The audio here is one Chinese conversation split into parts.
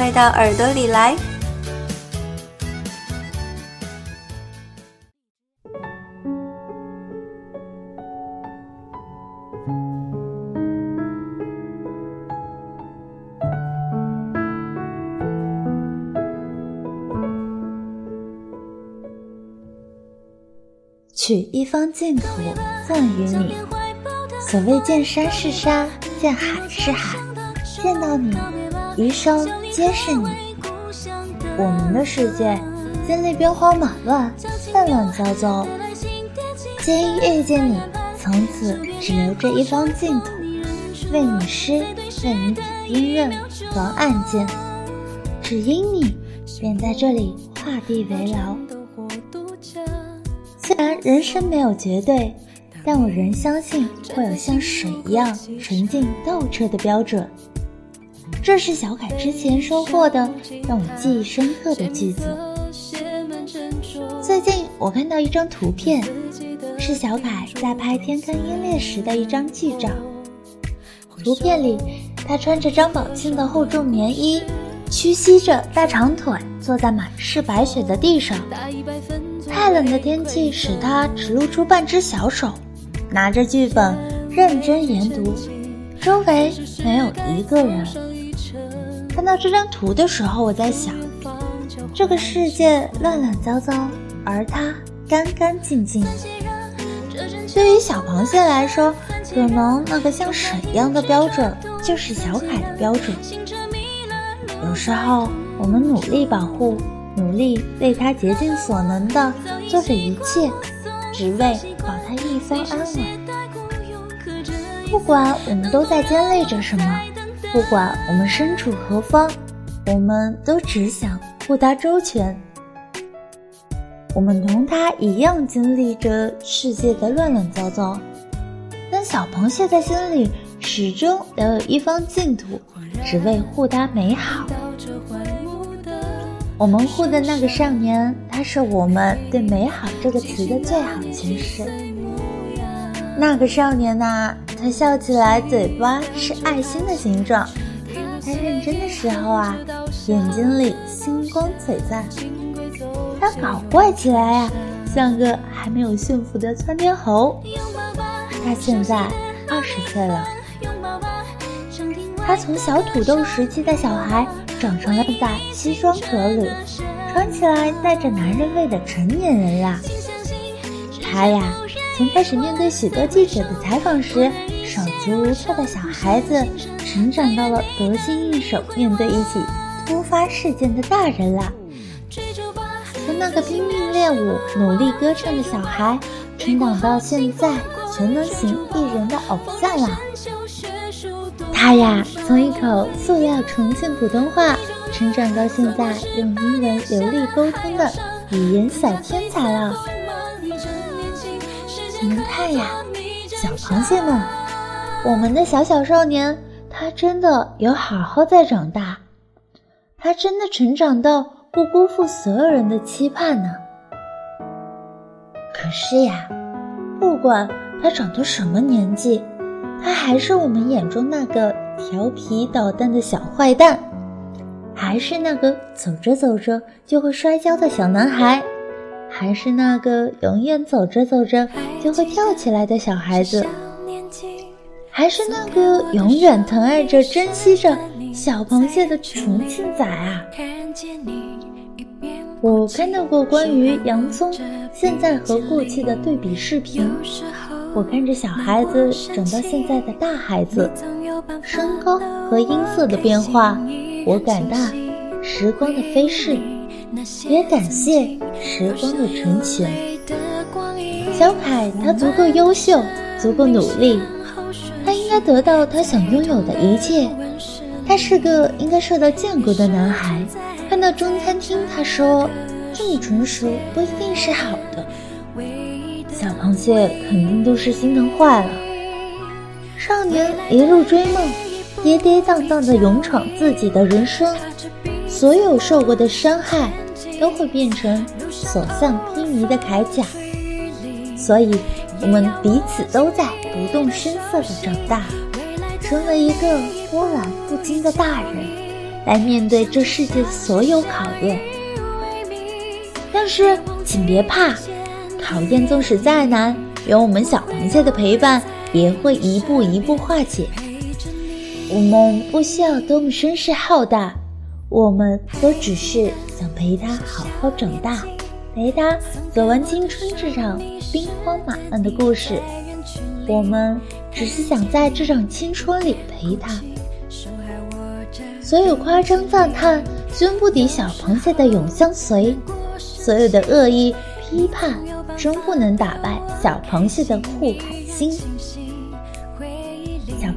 快到耳朵里来！取一方净土赠予你。所谓见山是山，见海是海，见到你，余生皆是你。我们的世界经历兵荒马乱，乱乱糟糟。皆因遇见你，从此只留这一方净土，为你诗，为你笔兵刃，防暗箭。只因你，便在这里画地为牢。虽然人生没有绝对，但我仍相信会有像水一样纯净透彻的标准。这是小凯之前说过的让我记忆深刻的句子。最近我看到一张图片，是小凯在拍《天坑鹰猎》时的一张剧照。图片里，他穿着张宝庆的厚重棉衣，屈膝着大长腿，坐在满是白雪的地上。太冷的天气使他只露出半只小手，拿着剧本认真研读，周围没有一个人。看到这张图的时候，我在想，这个世界乱乱糟糟，而他干干净净。对于小螃蟹来说，可能那个像水一样的标准就是小凯的标准。有时候我们努力保护。努力为他竭尽所能的做着一切，只为保他一方安稳。不管我们都在经历着什么，不管我们身处何方，我们都只想护他周全。我们同他一样经历着世界的乱乱糟糟，但小螃蟹在心里始终留有一方净土，只为护他美好。我们护的那个少年，他是我们对“美好”这个词的最好诠释。那个少年呐，他笑起来嘴巴是爱心的形状，他认真的时候啊，眼睛里星光璀璨。他搞怪起来呀，像个还没有驯服的窜天猴。他现在二十岁了，他从小土豆时期的小孩。长成了在西装革履，穿起来带着男人味的成年人啦。他呀，从开始面对许多记者的采访时手足无措的小孩子，成长到了得心应手面对一起突发事件的大人啦。从那个拼命练舞、努力歌唱的小孩，成长到现在全能型艺人的偶像啦。他呀，从一口塑料重庆普通话成长到现在用英文流利沟通的语言小天才了。你们看呀，小螃蟹们，我们的小小少年，他真的有好好在长大，他真的成长到不辜负所有人的期盼呢。可是呀，不管他长到什么年纪。他还是我们眼中那个调皮捣蛋的小坏蛋，还是那个走着走着就会摔跤的小男孩，还是那个永远走着走着就会跳起来的小孩子，还是那个永远疼爱着、珍惜着小螃蟹的重庆仔啊！我看到过关于洋葱现在和过去的对比视频。我看着小孩子长到现在的大孩子，身高和音色的变化，我感叹时光的飞逝，也感谢时光的成全。小凯他足够优秀，足够努力，得到他想拥有的一切。他是个应该受到建国的男孩。看到中餐厅，他说：“这么纯熟不一定是好的。”小螃蟹肯定都是心疼坏了。少年一路追梦，跌跌宕宕的勇闯自己的人生，所有受过的伤害都会变成所向披靡的铠甲。所以，我们彼此都在不动声色的长大，成为一个波澜不惊的大人，来面对这世界的所有考验。但是，请别怕。考验纵使再难，有我们小螃蟹的陪伴，也会一步一步化解。我们不需要多么声势浩大，我们都只是想陪他好好长大，陪他走完青春这场兵荒马乱的故事。我们只是想在这场青春里陪他。所有夸张赞叹，均不敌小螃蟹的永相随；所有的恶意批判。终不能打败小螃蟹的酷凯心。小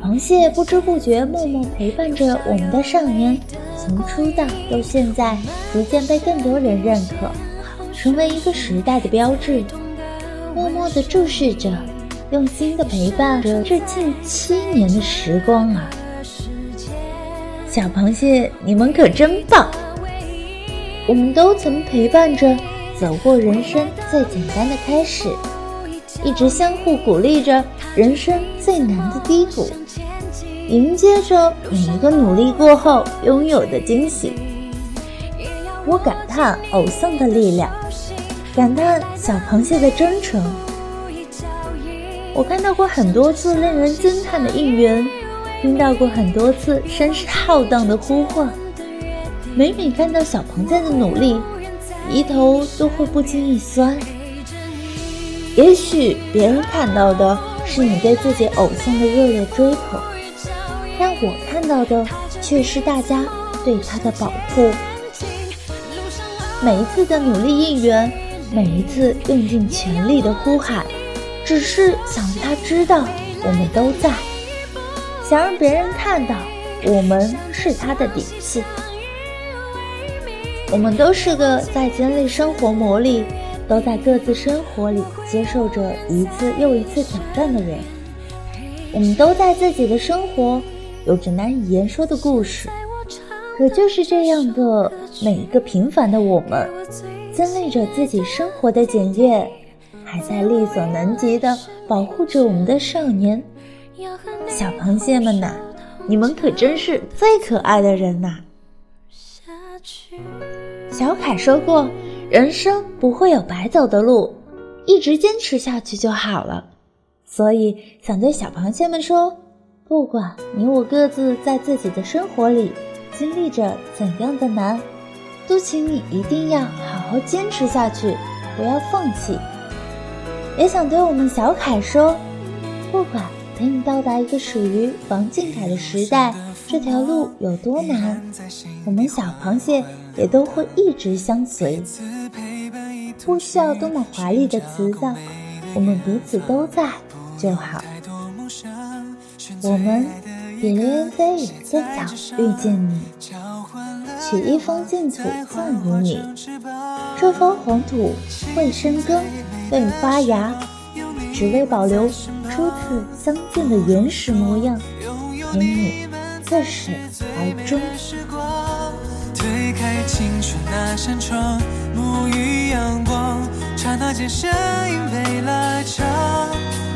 螃蟹不知不觉默默陪伴着我们的少年，从出道到现在，逐渐被更多人认可，成为一个时代的标志。默默地注视着，用心的陪伴着这近七年的时光啊！小螃蟹，你们可真棒！我们都曾陪伴着。走过人生最简单的开始，一直相互鼓励着人生最难的低谷，迎接着每一个努力过后拥有的惊喜。我感叹偶像的力量，感叹小螃蟹的真诚。我看到过很多次令人惊叹的应援，听到过很多次声势浩荡的呼唤。每每看到小螃蟹的努力。鼻头都会不经意酸。也许别人看到的是你对自己偶像的热烈追捧，但我看到的却是大家对他的保护。每一次的努力应援，每一次用尽全力的呼喊，只是想让他知道我们都在，想让别人看到我们是他的底气。我们都是个在经历生活磨砺，都在各自生活里接受着一次又一次挑战的人。我们都在自己的生活有着难以言说的故事。可就是这样的每一个平凡的我们，经历着自己生活的检验，还在力所能及的保护着我们的少年。小螃蟹们呐，你们可真是最可爱的人呐！小凯说过：“人生不会有白走的路，一直坚持下去就好了。”所以想对小螃蟹们说：“不管你我各自在自己的生活里经历着怎样的难，都请你一定要好好坚持下去，不要放弃。”也想对我们小凯说：“不管陪你到达一个属于王俊凯的时代，这条路有多难，我们小螃蟹。”也都会一直相随，不需要多么华丽的词藻，我们彼此都在就好。我们比刘言飞也更早遇见你，取一方净土赠予你，这方黄土会生根，会发芽，只为保留初次相见的原始模样，陪你似始而终。推开青春那扇窗，沐浴阳光，刹那间声音被拉长，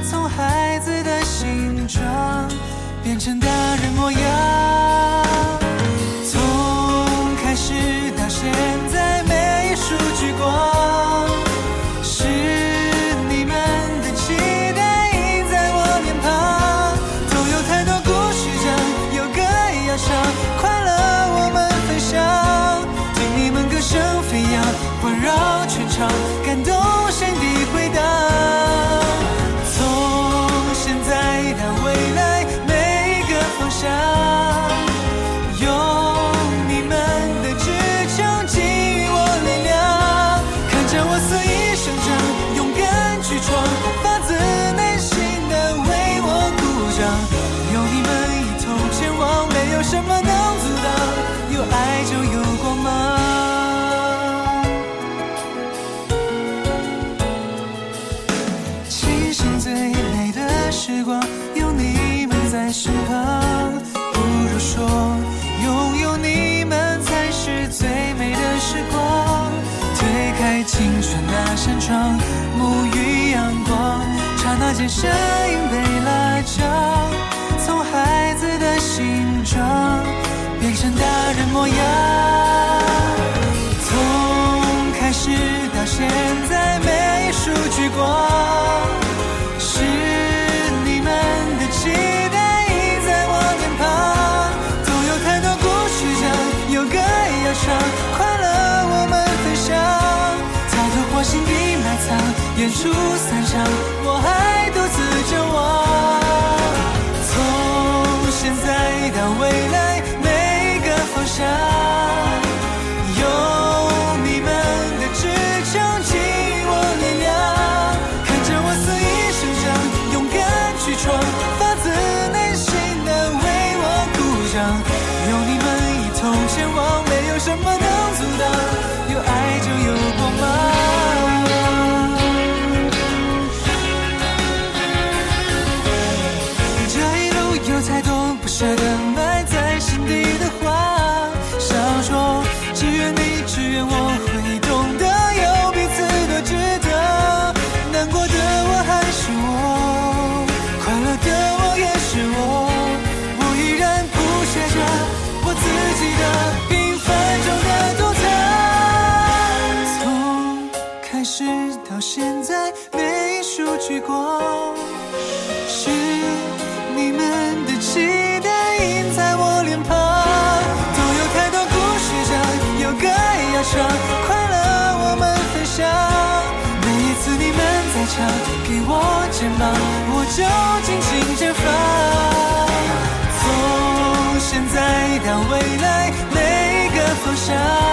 从孩子的形状变成大人模样。从开始到现在，声音被拉长从孩子的形状变成大人模样。从开始到现在每一束聚光出三生我还独聚光，是你们的期待映在我脸庞。总有太多故事讲，有个要唱，快乐我们分享。每一次你们在唱，给我肩膀，我就尽情绽放。从现在到未来，每一个方向。